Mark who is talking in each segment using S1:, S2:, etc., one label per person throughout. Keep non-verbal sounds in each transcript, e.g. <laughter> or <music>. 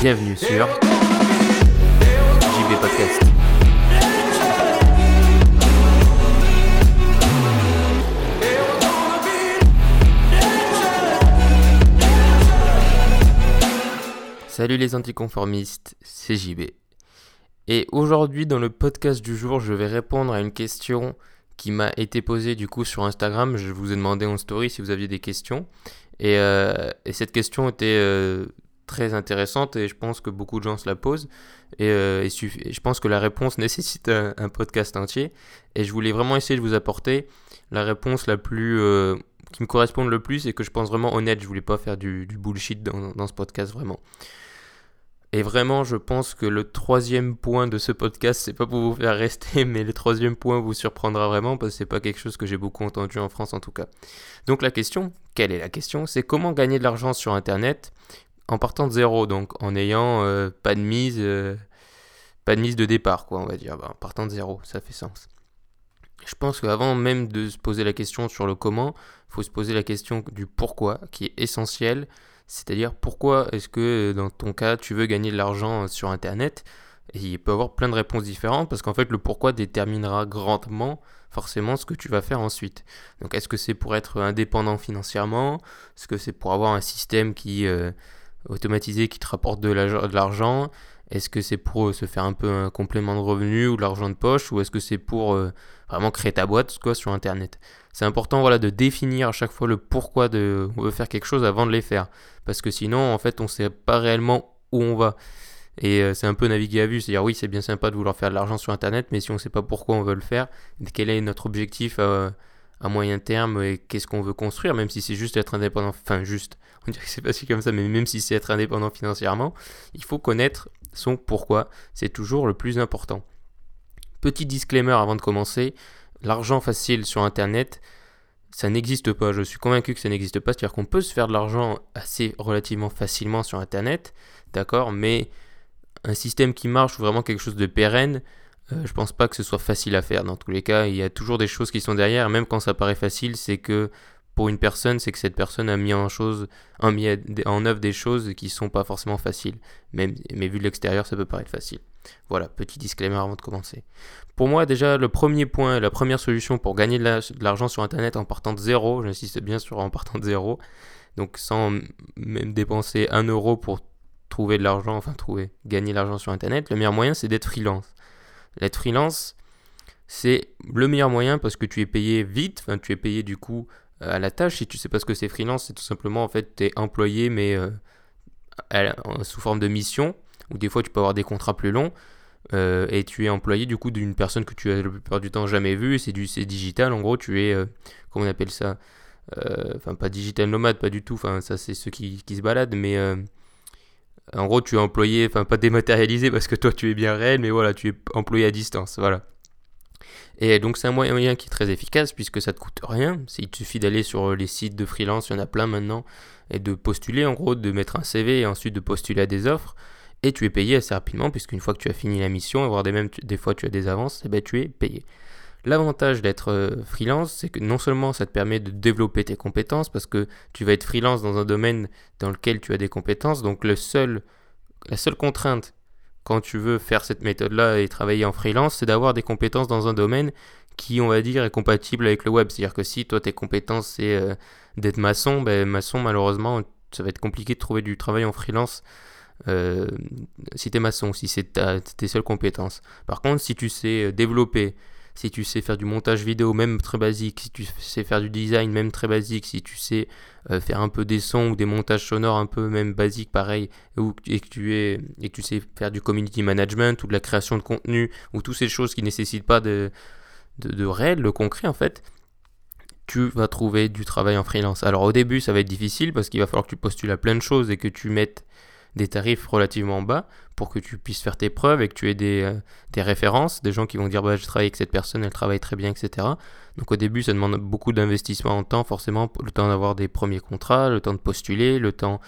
S1: Bienvenue sur JB Podcast. Salut les anticonformistes, c'est JB. Et aujourd'hui dans le podcast du jour, je vais répondre à une question qui m'a été posée du coup sur Instagram. Je vous ai demandé en story si vous aviez des questions. Et, euh, et cette question était euh, très intéressante et je pense que beaucoup de gens se la posent. Et, euh, je pense que la réponse <laughs> nécessite un, podcast entier. Et je voulais vraiment essayer de vous apporter la réponse la plus... qui me corresponde le plus et que je pense vraiment honnête. Je voulais pas faire du, du bullshit dans, dans ce podcast vraiment. Et vraiment, je pense que le troisième point de ce podcast, c'est pas pour vous faire rester, <laughs> mais le troisième point vous surprendra vraiment parce que c'est pas quelque chose que j'ai beaucoup entendu en France en tout cas. Donc la question, quelle est la question? C'est comment gagner de l'argent sur Internet en partant de zéro, donc en ayant euh, pas de mise, euh, pas de mise de départ, quoi, on va dire. Bah, en partant de zéro, ça fait sens. Je pense qu'avant même de se poser la question sur le comment, il faut se poser la question du pourquoi, qui est essentiel. C'est-à-dire pourquoi est-ce que dans ton cas tu veux gagner de l'argent euh, sur Internet? Et il peut y avoir plein de réponses différentes parce qu'en fait le pourquoi déterminera grandement forcément ce que tu vas faire ensuite. Donc est-ce que c'est pour être indépendant financièrement? Est-ce que c'est pour avoir un système qui euh, automatisé qui te rapporte de l'argent? Est-ce que c'est pour euh, se faire un peu un complément de revenu ou de l'argent de poche Ou est-ce que c'est pour euh, vraiment créer ta boîte quoi, sur Internet? C'est important voilà, de définir à chaque fois le pourquoi de, on veut faire quelque chose avant de les faire. Parce que sinon, en fait, on sait pas réellement où on va. Et euh, c'est un peu naviguer à vue, c'est-à-dire oui, c'est bien sympa de vouloir faire de l'argent sur Internet, mais si on sait pas pourquoi on veut le faire, quel est notre objectif à moyen terme et qu'est-ce qu'on veut construire, même si c'est juste être indépendant, enfin juste, on dirait que c'est facile comme ça, mais même si c'est être indépendant financièrement, il faut connaître son pourquoi, c'est toujours le plus important. Petit disclaimer avant de commencer, l'argent facile sur Internet, ça n'existe pas. Je suis convaincu que ça n'existe pas. C'est-à-dire qu'on peut se faire de l'argent assez relativement facilement sur Internet, d'accord, mais un système qui marche ou vraiment quelque chose de pérenne, euh, je pense pas que ce soit facile à faire. Dans tous les cas, il y a toujours des choses qui sont derrière. Même quand ça paraît facile, c'est que pour une personne, c'est que cette personne a mis en, chose, a mis en œuvre des choses qui sont pas forcément faciles. Même, mais vu de l'extérieur, ça peut paraître facile. Voilà, petit disclaimer avant de commencer. Pour moi, déjà, le premier point, la première solution pour gagner de la- de l'argent sur Internet en partant de zéro, j'insiste bien sur en partant de zéro, donc sans même dépenser un euro pour trouver de l'argent, enfin trouver, gagner de l'argent sur Internet, le meilleur moyen, c'est d'être freelance. D'être freelance, c'est le meilleur moyen parce que tu es payé vite, enfin tu es payé du coup à la tâche. Si tu sais pas ce que c'est freelance, c'est tout simplement en fait tu es employé mais euh, sous forme de mission, ou des fois tu peux avoir des contrats plus longs. euh, et tu es employé du coup d'une personne que tu as la plupart du temps jamais vue, c'est du c'est digital en gros, tu es, euh, comment on appelle ça Euh, Enfin pas digital nomade, pas du tout, enfin ça c'est ceux qui, qui se baladent, mais euh, en gros tu es employé, enfin pas dématérialisé <laughs> parce que toi tu es bien réel, mais voilà, tu es employé à distance, voilà. Et donc c'est un moyen qui est très efficace puisque ça te coûte rien. Il te suffit d'aller sur les sites de freelance, il y en a plein maintenant, et de postuler en gros, de mettre un CV et ensuite de postuler à des offres. Et tu es payé assez rapidement puisqu'une fois que tu as fini la mission, voire des, des fois tu as des avances, et ben tu es payé. L'avantage d'être euh, freelance, c'est que non seulement ça te permet de développer tes compétences, parce que tu vas être freelance dans un domaine dans lequel tu as des compétences, donc la seule contrainte quand tu veux faire cette méthode-là et travailler en freelance, c'est d'avoir des compétences dans un domaine qui, on va dire, est compatible avec le web. C'est-à-dire que si toi, tes compétences, c'est euh, d'être maçon, ben, maçon, malheureusement, ça va être compliqué de trouver du travail en freelance euh, si t'es maçon, si c'est tes seules compétences. Par contre, si tu sais euh, développer, si tu sais faire du montage vidéo, même très basique, si tu sais faire du design, même très basique, si tu sais euh, faire un peu des sons ou des montages sonores un peu même basiques, pareil, et, que tu es, et tu sais faire du community management ou de la création de contenu, ou toutes ces choses qui nécessitent pas de, de, de réel, de concret en fait, tu vas trouver du travail en freelance. Alors au début, ça va être difficile parce qu'il va falloir que tu postules à plein de choses et que tu mettes des tarifs relativement bas pour que tu puisses faire tes preuves et que tu aies des, euh, des références, des gens qui vont dire bah, je travaille avec cette personne, elle travaille très bien, etc. Donc au début, ça demande beaucoup d'investissement en temps, forcément, le temps d'avoir des premiers contrats, le temps de postuler, le temps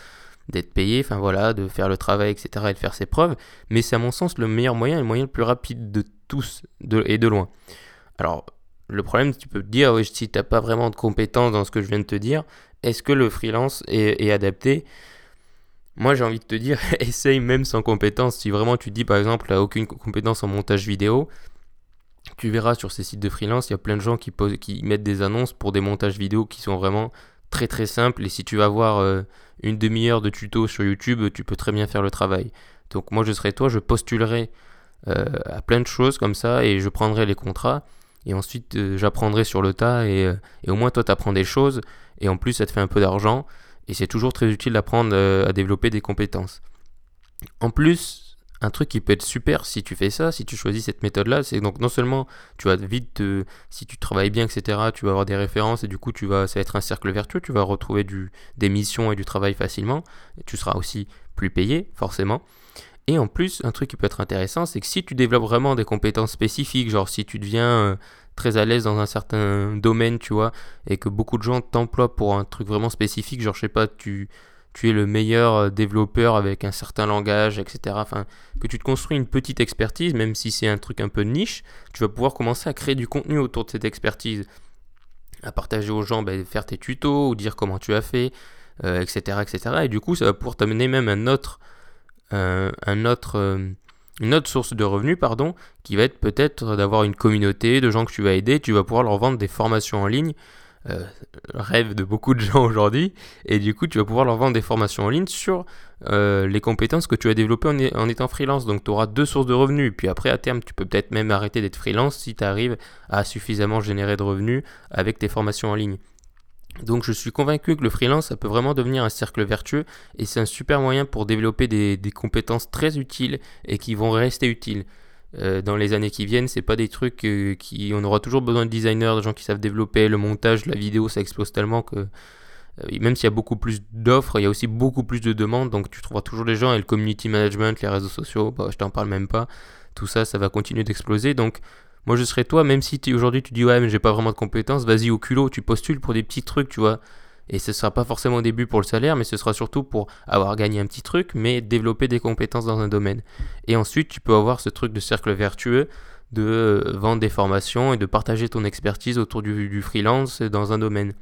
S1: d'être payé, enfin voilà, de faire le travail, etc. et de faire ses preuves. Mais c'est à mon sens le meilleur moyen et le moyen le plus rapide de tous et de loin. Alors, le problème, tu peux te dire, oui, si tu n'as pas vraiment de compétences dans ce que je viens de te dire, est-ce que le freelance est adapté? Moi, j'ai envie de te dire, <laughs> essaye même sans compétences. Si vraiment tu te dis, par exemple, tu aucune compétence en montage vidéo, tu verras sur ces sites de freelance, il y a plein de gens qui, posent, qui mettent des annonces pour des montages vidéo qui sont vraiment très très simples. Et si tu vas voir euh, une demi-heure de tuto sur YouTube, tu peux très bien faire le travail. Donc moi, je serais toi, je postulerai euh, à plein de choses comme ça et je prendrai les contrats. Et ensuite, euh, j'apprendrai sur le tas et, et au moins toi, tu apprends des choses. Et en plus, ça te fait un peu d'argent. Et c'est toujours très utile d'apprendre à développer des compétences. En plus, un truc qui peut être super si tu fais ça, si tu choisis cette méthode-là, c'est donc non seulement tu vas vite, si tu travailles bien, etc., tu vas avoir des références et du coup tu vas, ça va être un cercle vertueux, tu vas retrouver des missions et du travail facilement, tu seras aussi plus payé, forcément. Et en plus, un truc qui peut être intéressant, c'est que si tu développes vraiment des compétences spécifiques, genre si tu deviens euh, très à l'aise dans un certain domaine, tu vois, et que beaucoup de gens t'emploient pour un truc vraiment spécifique, genre je sais pas, tu, es le meilleur euh, développeur avec un certain langage, etc. Enfin, que tu te construis une petite expertise, même si c'est un truc un peu niche, tu vas pouvoir commencer à créer du contenu autour de cette expertise, à partager aux gens, ben, faire tes tutos ou dire comment tu as fait, etc., euh, etc. Et du coup, ça va pouvoir t'amener même un autre, euh, un autre une autre source de revenus, qui va être peut-être d'avoir une communauté de gens que tu vas aider, tu vas pouvoir leur vendre des formations en ligne, euh, rêve de beaucoup de gens aujourd'hui, et du coup tu vas pouvoir leur vendre des formations en ligne sur euh, les compétences que tu as développées en étant freelance. Donc tu auras deux sources de revenus, puis après à terme tu peux peut-être même arrêter d'être freelance si tu arrives à suffisamment générer de revenus avec tes formations en ligne. Donc je suis convaincu que le freelance, ça peut vraiment devenir un cercle vertueux et c'est un super moyen pour développer des, compétences très utiles et qui vont rester utiles. Euh, dans les années qui viennent, c'est pas des trucs euh, qui. On aura toujours besoin de designers, de gens qui savent développer le montage, la vidéo, ça explose tellement que. Euh, même s'il y a beaucoup plus d'offres, il y a aussi beaucoup plus de demandes, donc tu trouveras toujours des gens et le community management, les réseaux sociaux, bah, je t'en parle même pas. Tout ça, ça va continuer d'exploser. Donc moi, je serais toi, même si aujourd'hui tu dis ouais, mais j'ai pas vraiment de compétences, vas-y au culot, tu postules pour des petits trucs, tu vois. Et ce sera pas forcément au début pour le salaire, mais ce sera surtout pour avoir gagné un petit truc, mais développer des compétences dans un domaine. Et ensuite, tu peux avoir ce truc de cercle vertueux de euh, vendre des formations et de partager ton expertise autour du, du freelance dans un domaine.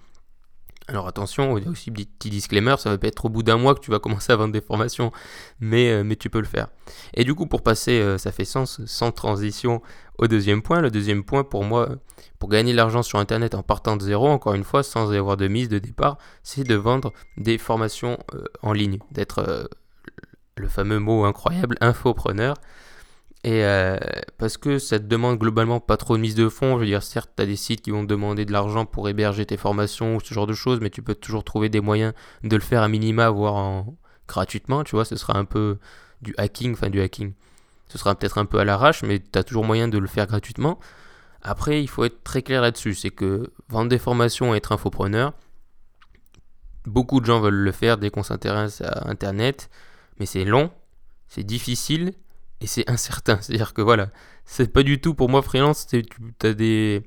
S1: Alors attention, il y a aussi petit disclaimer, ça va pas être au bout d'un mois que tu vas commencer à vendre des formations, mais, euh, tu peux le faire. Et du coup, pour passer, euh, ça fait sens, sans transition, au deuxième point. Le deuxième point, pour moi, pour gagner de l'argent sur Internet en partant de zéro, encore une fois, sans avoir de mise de départ, c'est de vendre des formations euh, en ligne, d'être le fameux mot incroyable, infopreneur. Et euh, parce que ça te demande globalement pas trop de mise de fonds. Je veux dire, certes, tu as des sites qui vont te demander de l'argent pour héberger tes formations ou ce genre de choses, mais tu peux toujours trouver des moyens de le faire à minima, voire en... gratuitement. Tu vois, ce sera un peu du hacking, enfin du hacking. Ce sera peut-être un peu à l'arrache, mais tu as toujours moyen de le faire gratuitement. Après, il faut être très clair là-dessus. C'est que vendre des formations et être infopreneur, beaucoup de gens veulent le faire dès qu'on s'intéresse à Internet, mais c'est long, c'est difficile et c'est incertain. C'est-à-dire que voilà, c'est pas du tout pour moi freelance, tu as des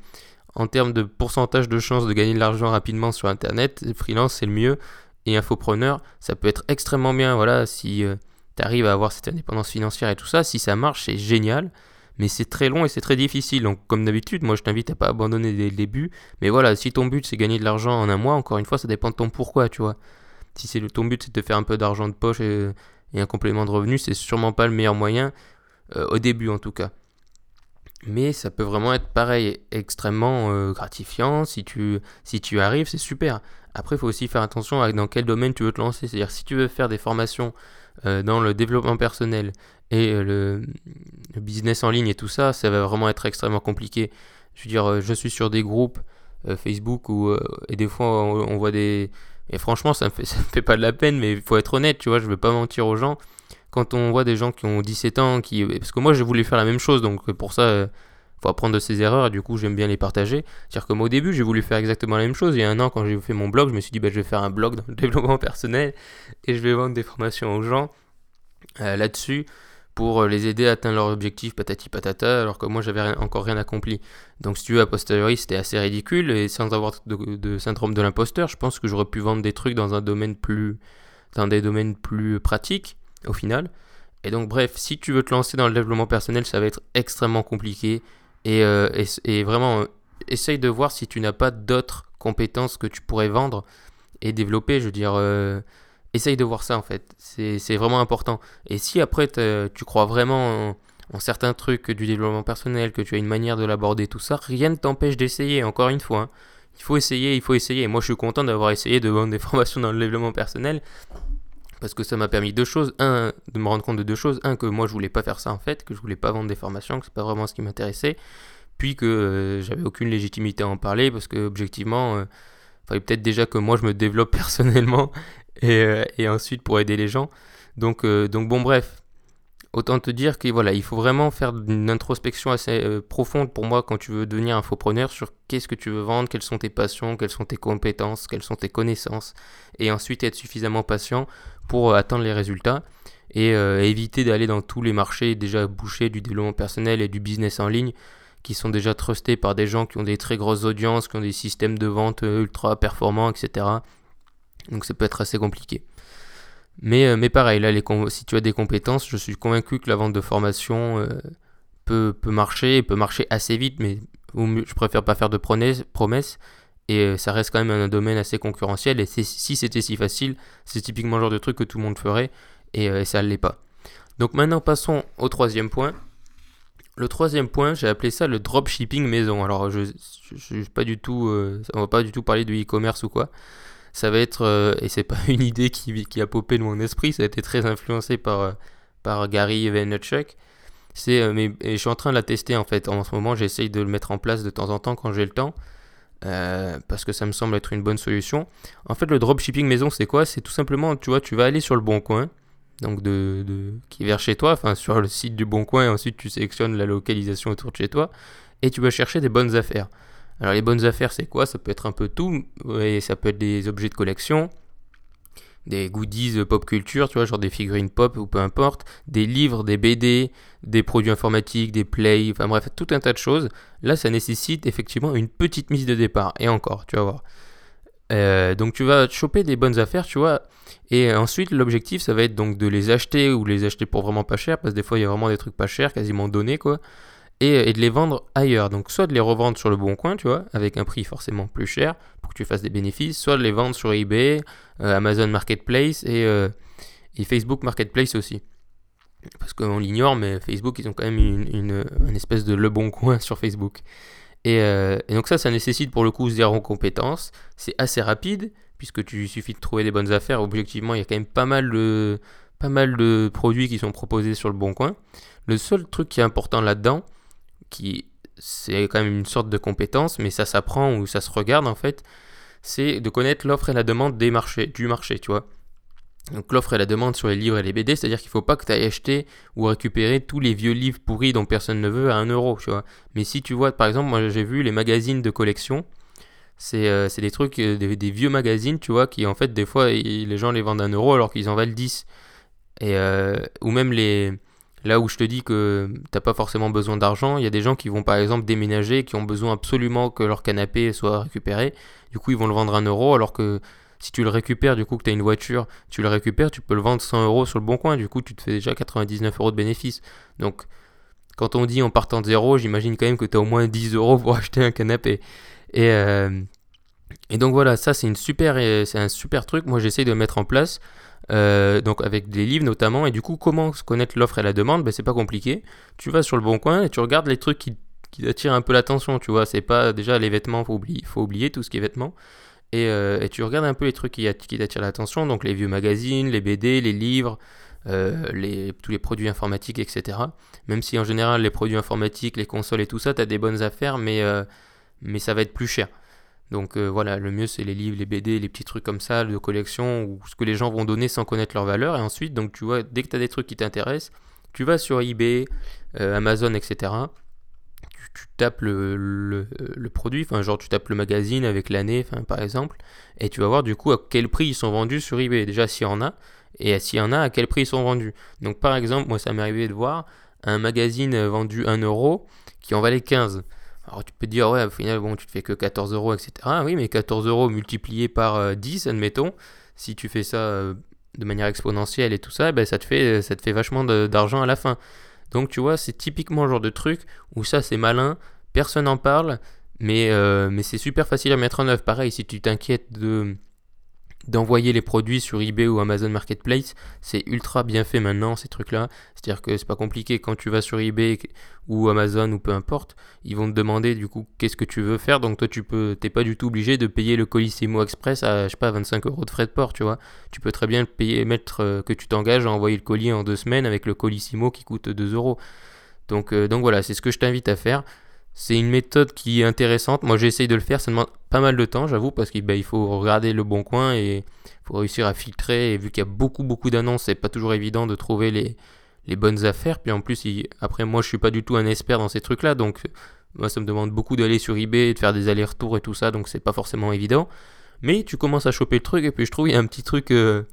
S1: en termes de pourcentage de chances de gagner de l'argent rapidement sur internet, freelance c'est le mieux et infopreneur, ça peut être extrêmement bien voilà si euh, tu arrives à avoir cette indépendance financière et tout ça, si ça marche, c'est génial. Mais c'est très long et c'est très difficile. Donc, comme d'habitude, moi je t'invite à pas abandonner dès le début. Mais voilà, si ton but c'est gagner de l'argent en un mois, encore une fois, ça dépend de ton pourquoi, tu vois. Si c'est ton but c'est de faire un peu d'argent de poche et et un complément de revenu, c'est sûrement pas le meilleur moyen, euh, au début en tout cas. Mais ça peut vraiment être pareil, extrêmement euh, gratifiant. Si tu, si tu arrives, c'est super. Après, il faut aussi faire attention à dans quel domaine tu veux te lancer. C'est-à-dire, si tu veux faire des formations euh, dans le développement personnel et le, business en ligne et tout ça, ça va vraiment être extrêmement compliqué. Je veux dire, je suis sur des groupes Facebook où, et des fois, on voit des, et franchement, ça me fait, <laughs> ça me fait pas de la peine, mais il faut être honnête, tu vois, je veux pas mentir aux gens. Quand on voit des gens qui ont 17 ans, qui, parce que moi j'ai voulu faire la même chose, donc pour ça, il faut apprendre de ses erreurs, et du coup j'aime bien les partager. C'est-à-dire que moi au début, j'ai voulu faire exactement la même chose. Il y a un an, quand j'ai fait mon blog, je me suis dit, bah, je vais faire un blog dans le <laughs> développement personnel, et je vais vendre des formations aux gens euh, là-dessus pour euh, les aider à atteindre leur objectif patati patata, alors que moi j'avais encore rien accompli. Donc si tu veux, a posteriori, c'était assez ridicule, et sans avoir de, syndrome de l'imposteur, je pense que j'aurais pu vendre des trucs dans un domaine plus dans des domaines plus pratiques au final. Et donc bref, si tu veux te lancer dans le développement personnel, ça va être extrêmement compliqué. Et, euh, et, vraiment, euh, essaye de voir si tu n'as pas d'autres compétences que tu pourrais vendre et développer. Je veux dire, essaye de voir ça en fait. C'est vraiment important. Et si après tu crois vraiment en, certains trucs du développement personnel, que tu as une manière de l'aborder, tout ça, rien ne t'empêche d'essayer, encore une fois. Hein. Il faut essayer, il faut essayer. Moi je suis content d'avoir essayé de vendre des <laughs> formations dans le développement personnel. Parce que ça m'a permis deux choses. Un, de me rendre compte de deux choses. Un, que moi je voulais pas faire ça en fait, que je voulais pas vendre des formations, que c'est pas vraiment ce qui m'intéressait. Puis que euh, j'avais aucune légitimité à en parler parce que objectivement, euh, fallait peut-être déjà que moi je me développe <laughs> personnellement et, euh, et ensuite pour aider les gens. Donc, euh, donc bon bref, autant te dire que voilà, il faut vraiment faire une introspection assez euh, profonde pour moi quand tu veux devenir infopreneur sur qu'est-ce que tu veux vendre, quelles sont tes passions, quelles sont tes compétences, quelles sont tes connaissances, et ensuite être suffisamment patient pour atteindre les résultats et éviter d'aller dans tous les marchés déjà bouchés du développement personnel et du business en ligne qui sont déjà trustés par des gens qui ont des très grosses audiences, qui ont des systèmes de vente ultra performants, etc. Donc ça peut être assez compliqué. Mais, euh, mais pareil, là, si tu as des compétences, je suis convaincu que la vente de formation euh, peut, peut marcher, peut marcher assez vite, mais je préfère pas faire de promesses. Et euh, ça reste quand même un domaine assez concurrentiel. Et si c'était si facile, c'est typiquement le genre de truc que tout le monde ferait. Et, ça ne l'est pas. Donc maintenant, passons au troisième point. Le troisième point, j'ai appelé ça le dropshipping maison. Alors, je, je pas du tout, on va pas du tout parler de e-commerce ou quoi ça va être, euh, et c'est pas <laughs> une idée qui, a popé de mon esprit, ça a été très influencé par, euh, par Gary Vaynerchuk. C'est, euh, mais je suis en train de la tester en fait. En ce moment, j'essaye de le mettre en place de temps en temps quand j'ai le temps. parce que ça me semble être une bonne solution. En fait, le dropshipping maison, c'est quoi? C'est tout simplement, tu vois, tu vas aller sur le bon coin, donc de, de, qui est vers chez toi, enfin sur le site du bon coin, et ensuite tu sélectionnes la localisation autour de chez toi, et tu vas chercher des bonnes affaires. Alors les bonnes affaires, c'est quoi? Ça peut être un peu tout, et ça peut être des objets de collection, des goodies pop culture, tu vois, genre des figurines pop ou peu importe, des livres, des BD, des produits informatiques, des plays, enfin bref, tout un tas de choses. Là, ça nécessite effectivement une petite mise de départ, et encore, tu vas voir. Euh, donc tu vas choper des bonnes affaires, tu vois, et ensuite l'objectif ça va être donc de les acheter ou les acheter pour vraiment pas cher, parce que des fois il y a vraiment des trucs pas chers, quasiment donnés quoi et, et, de les vendre ailleurs. Donc soit de les revendre sur le bon coin, tu vois, avec un prix forcément plus cher pour que tu fasses des bénéfices, soit de les vendre sur eBay, euh, Amazon Marketplace et, euh, et, Facebook Marketplace aussi. Parce qu'on l'ignore, mais Facebook, ils ont quand même une, une, espèce de le bon coin <laughs> sur Facebook. Et, euh, et, donc ça, ça nécessite pour le coup zéro compétence. C'est assez rapide, puisque tu suffit de trouver des bonnes affaires. Objectivement, il y a quand même pas mal de, pas mal de produits qui sont proposés sur le bon coin. Le seul truc qui est important là-dedans, qui c'est quand même une sorte de compétence, mais ça s'apprend ou ça se regarde en fait, c'est de connaître l'offre et la demande des marchés, du marché, tu vois. Donc l'offre et la demande sur les livres et les BD, c'est-à-dire qu'il ne faut pas que tu ailles acheter ou récupérer tous les vieux livres pourris dont personne ne veut à 1 euro, tu vois. Mais si tu vois, par exemple, moi j'ai vu les magazines de collection, c'est euh, des trucs, euh, des, vieux magazines, tu vois, qui en fait des fois les gens les vendent à 1 euro alors qu'ils en valent 10. Et, euh, ou même les, Là où je te dis que t'as pas forcément besoin d'argent, il y a des gens qui vont par exemple déménager, qui ont besoin absolument que leur canapé soit récupéré. Du coup, ils vont le vendre un euro, alors que si tu le récupères, du coup, que tu as une voiture, tu le récupères, tu peux le vendre 100 euros sur le bon coin. Du coup, tu te fais déjà 99 euros de bénéfice. Donc, quand on dit en partant de zéro, j'imagine quand même que tu as au moins 10 euros pour <laughs> acheter un canapé. Et, euh, et donc voilà, ça c'est super, c'est un super truc. Moi, j'essaye de mettre en place. Euh, donc avec des livres notamment. Et du coup, comment connaître l'offre et la demande? Ben, C'est pas compliqué. Tu vas sur le bon coin et tu regardes les trucs qui, qui attirent un peu l'attention. Tu vois, c'est pas déjà les vêtements, faut oublier, faut oublier tout ce qui est vêtements. Et, euh, tu regardes un peu les trucs qui, qui t'attirent l'attention, donc les vieux magazines, les BD, les livres, euh, tous les produits informatiques, etc. Même si en général les produits informatiques, les consoles et tout ça, tu as des bonnes affaires, mais, mais ça va être plus cher. Donc euh, voilà, le mieux c'est les livres, les BD, les petits trucs comme ça, de collection, ou ce que les gens vont donner sans connaître leur valeur. Et ensuite, donc tu vois, dès que tu as des trucs qui t'intéressent, tu vas sur eBay, euh, Amazon, etc. Tu, tapes le, produit, enfin genre tu tapes le magazine avec l'année, par exemple, et tu vas voir du coup à quel prix ils sont vendus sur eBay. Déjà s'il y en a, et s'il y en a, à quel prix ils sont vendus. Donc par exemple, moi ça m'est arrivé de voir un magazine vendu 1 euro qui en valait 15. Alors tu peux te dire, ouais, au final, bon, tu te fais que 14 euros, etc. Oui, mais 14 euros multiplié par 10, euh, admettons, si tu fais ça euh, de manière exponentielle et tout ça, ben, ça, te fait, ça te fait vachement d'argent à la fin. Donc tu vois, c'est typiquement le genre de truc où ça c'est malin, personne n'en parle, mais, euh, mais c'est super facile à mettre en œuvre. Pareil, si tu t'inquiètes de d'envoyer les produits sur eBay ou Amazon Marketplace, c'est ultra bien fait maintenant ces trucs-là. C'est-à-dire que c'est pas compliqué quand tu vas sur eBay ou Amazon ou peu importe, ils vont te demander du coup qu'est-ce que tu veux faire. Donc toi tu peux, t'es pas du tout obligé de payer le Colissimo Express à je sais pas 25 euros de frais de port, tu vois. Tu peux très bien le payer, mettre euh, que tu t'engages à envoyer le colis en deux semaines avec le Colissimo qui coûte 2 euros. Donc, euh, donc voilà, c'est ce que je t'invite à faire. C'est une méthode qui est intéressante. Moi, j'essaye de le faire. Ça demande pas mal de temps, j'avoue, parce qu'il bah, faut regarder le bon coin et faut réussir à filtrer. Et vu qu'il y a beaucoup, beaucoup d'annonces, c'est pas toujours évident de trouver les, bonnes affaires. Puis en plus, après, moi, je suis pas du tout un expert dans ces trucs-là. Donc, moi, ça me demande beaucoup d'aller sur eBay et de faire des allers-retours et tout ça. Donc, c'est pas forcément évident. Mais tu commences à choper le truc. Et puis, je trouve il y a un petit truc. euh,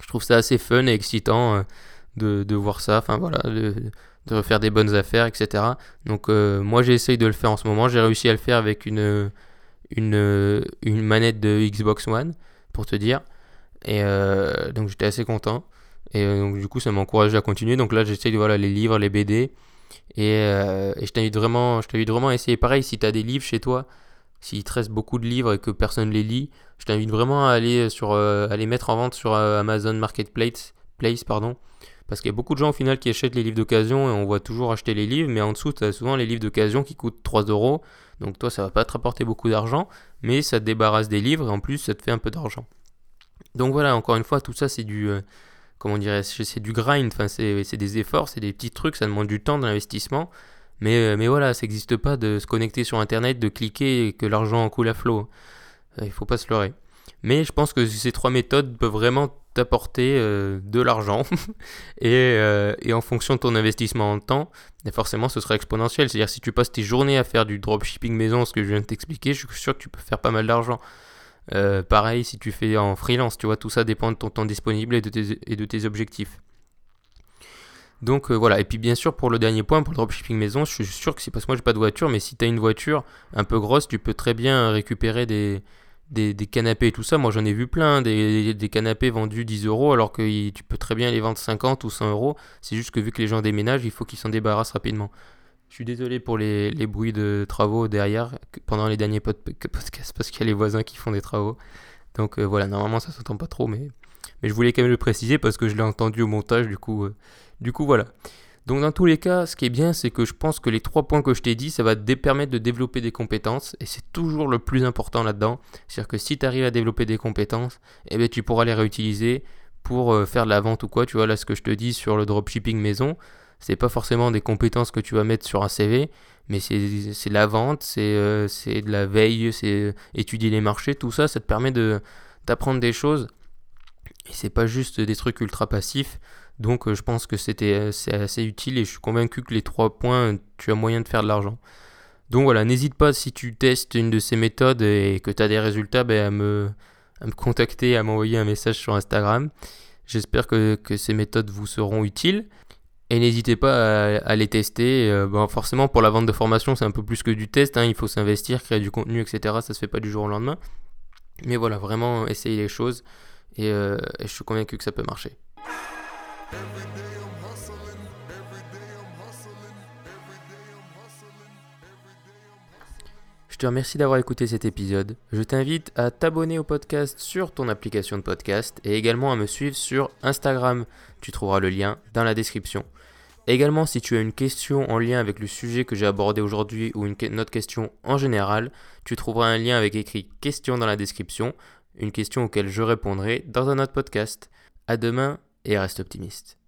S1: je trouve ça assez fun et excitant euh, de, voir ça. Enfin, voilà. de- de refaire des bonnes affaires, etc. Donc euh, moi j'essaye de le faire en ce moment. J'ai réussi à le faire avec une, une, une manette de Xbox One, pour te dire. Et euh, donc j'étais assez content. Et euh, donc du coup ça m'a encouragé à continuer. Donc là j'essaye voilà, les livres, les BD. Et, euh, je t'invite vraiment, vraiment à essayer. Pareil, si tu as des livres chez toi, s'il te reste beaucoup de livres et que personne les lit, je t'invite vraiment à aller, sur, euh, à les mettre en vente sur euh, Amazon Marketplace. Place, pardon. Parce qu'il y a beaucoup de gens au final qui achètent les livres d'occasion et on voit toujours acheter les livres, mais en dessous, tu as souvent les livres d'occasion qui coûtent 3 euros. Donc toi, ça va pas te rapporter beaucoup d'argent, mais ça te débarrasse des livres et en plus, ça te fait un peu d'argent. Donc voilà, encore une fois, tout ça, c'est du, euh, comment dirais-je, c'est du grind, c'est des efforts, c'est des petits trucs, ça demande du temps de l'investissement. Mais, euh, voilà, ça n'existe pas de se connecter sur Internet, de cliquer et que l'argent coule à flot. Euh, Il faut pas se leurrer. Mais je pense que ces trois méthodes peuvent vraiment t'apporter euh, de l'argent <laughs> et, euh, et en fonction de ton investissement en temps, et forcément ce sera exponentiel. C'est-à-dire si tu passes tes journées à faire du dropshipping maison, ce que je viens de t'expliquer, je suis sûr que tu peux faire pas mal d'argent. Euh, pareil si tu fais en freelance, tu vois, tout ça dépend de ton temps disponible et de tes, objectifs. Donc voilà, et puis bien sûr pour le dernier point, pour le dropshipping maison, je suis sûr que c'est parce que moi j'ai pas de voiture, mais si tu as une voiture un peu grosse, tu peux très bien récupérer des, des, des canapés et tout ça. Moi j'en ai vu plein, des, des canapés vendus 10 euros alors que tu peux très bien les vendre 50 ou 100 euros. C'est juste que vu que les gens déménagent, il faut qu'ils s'en débarrassent rapidement. Je suis désolé pour les, les bruits de travaux derrière pendant les derniers pod- podcasts parce qu'il y a les voisins qui font des travaux. Donc euh, voilà, normalement ça s'entend pas trop, mais, mais je voulais quand même le préciser parce que je l'ai entendu au montage, du coup, euh, du coup voilà. Donc dans tous les cas, ce qui est bien, c'est que je pense que les trois points que je t'ai dit, ça va te permettre de développer des compétences, et c'est toujours le plus important là-dedans. C'est-à-dire que si tu arrives à développer des compétences, eh bien, tu pourras les réutiliser pour euh, faire de la vente ou quoi. Tu vois, là, ce que je te dis sur le dropshipping maison, c'est pas forcément des compétences que tu vas mettre sur un CV, mais c'est la vente, c'est euh, c'est de la veille, c'est euh, étudier les marchés, tout ça, ça te permet de d'apprendre des choses. Et c'est pas juste des trucs ultra passifs. Donc euh, je pense que c'était euh, assez utile et je suis convaincu que les trois points, tu as moyen de faire de l'argent. Donc voilà, n'hésite pas si tu testes une de ces méthodes et que tu as des résultats, ben, à, me, contacter, à m'envoyer un message sur Instagram. J'espère que, ces méthodes vous seront utiles. Et n'hésitez pas à, les tester. Euh, bon, forcément, pour la vente de formation, c'est un peu plus que du test. hein. Il faut s'investir, créer du contenu, etc. Ça se fait pas du jour au lendemain. Mais voilà, vraiment, essayez les choses. Et je suis convaincu que ça peut marcher. Je te remercie d'avoir écouté cet épisode. Je t'invite à t'abonner au podcast sur ton application de podcast et également à me suivre sur Instagram. Tu trouveras le lien dans la description. Également, si tu as une question en lien avec le sujet que j'ai abordé aujourd'hui ou une, autre question en général, tu trouveras un lien avec écrit question dans la description, une question auquel je répondrai dans un autre podcast. À demain et reste optimiste.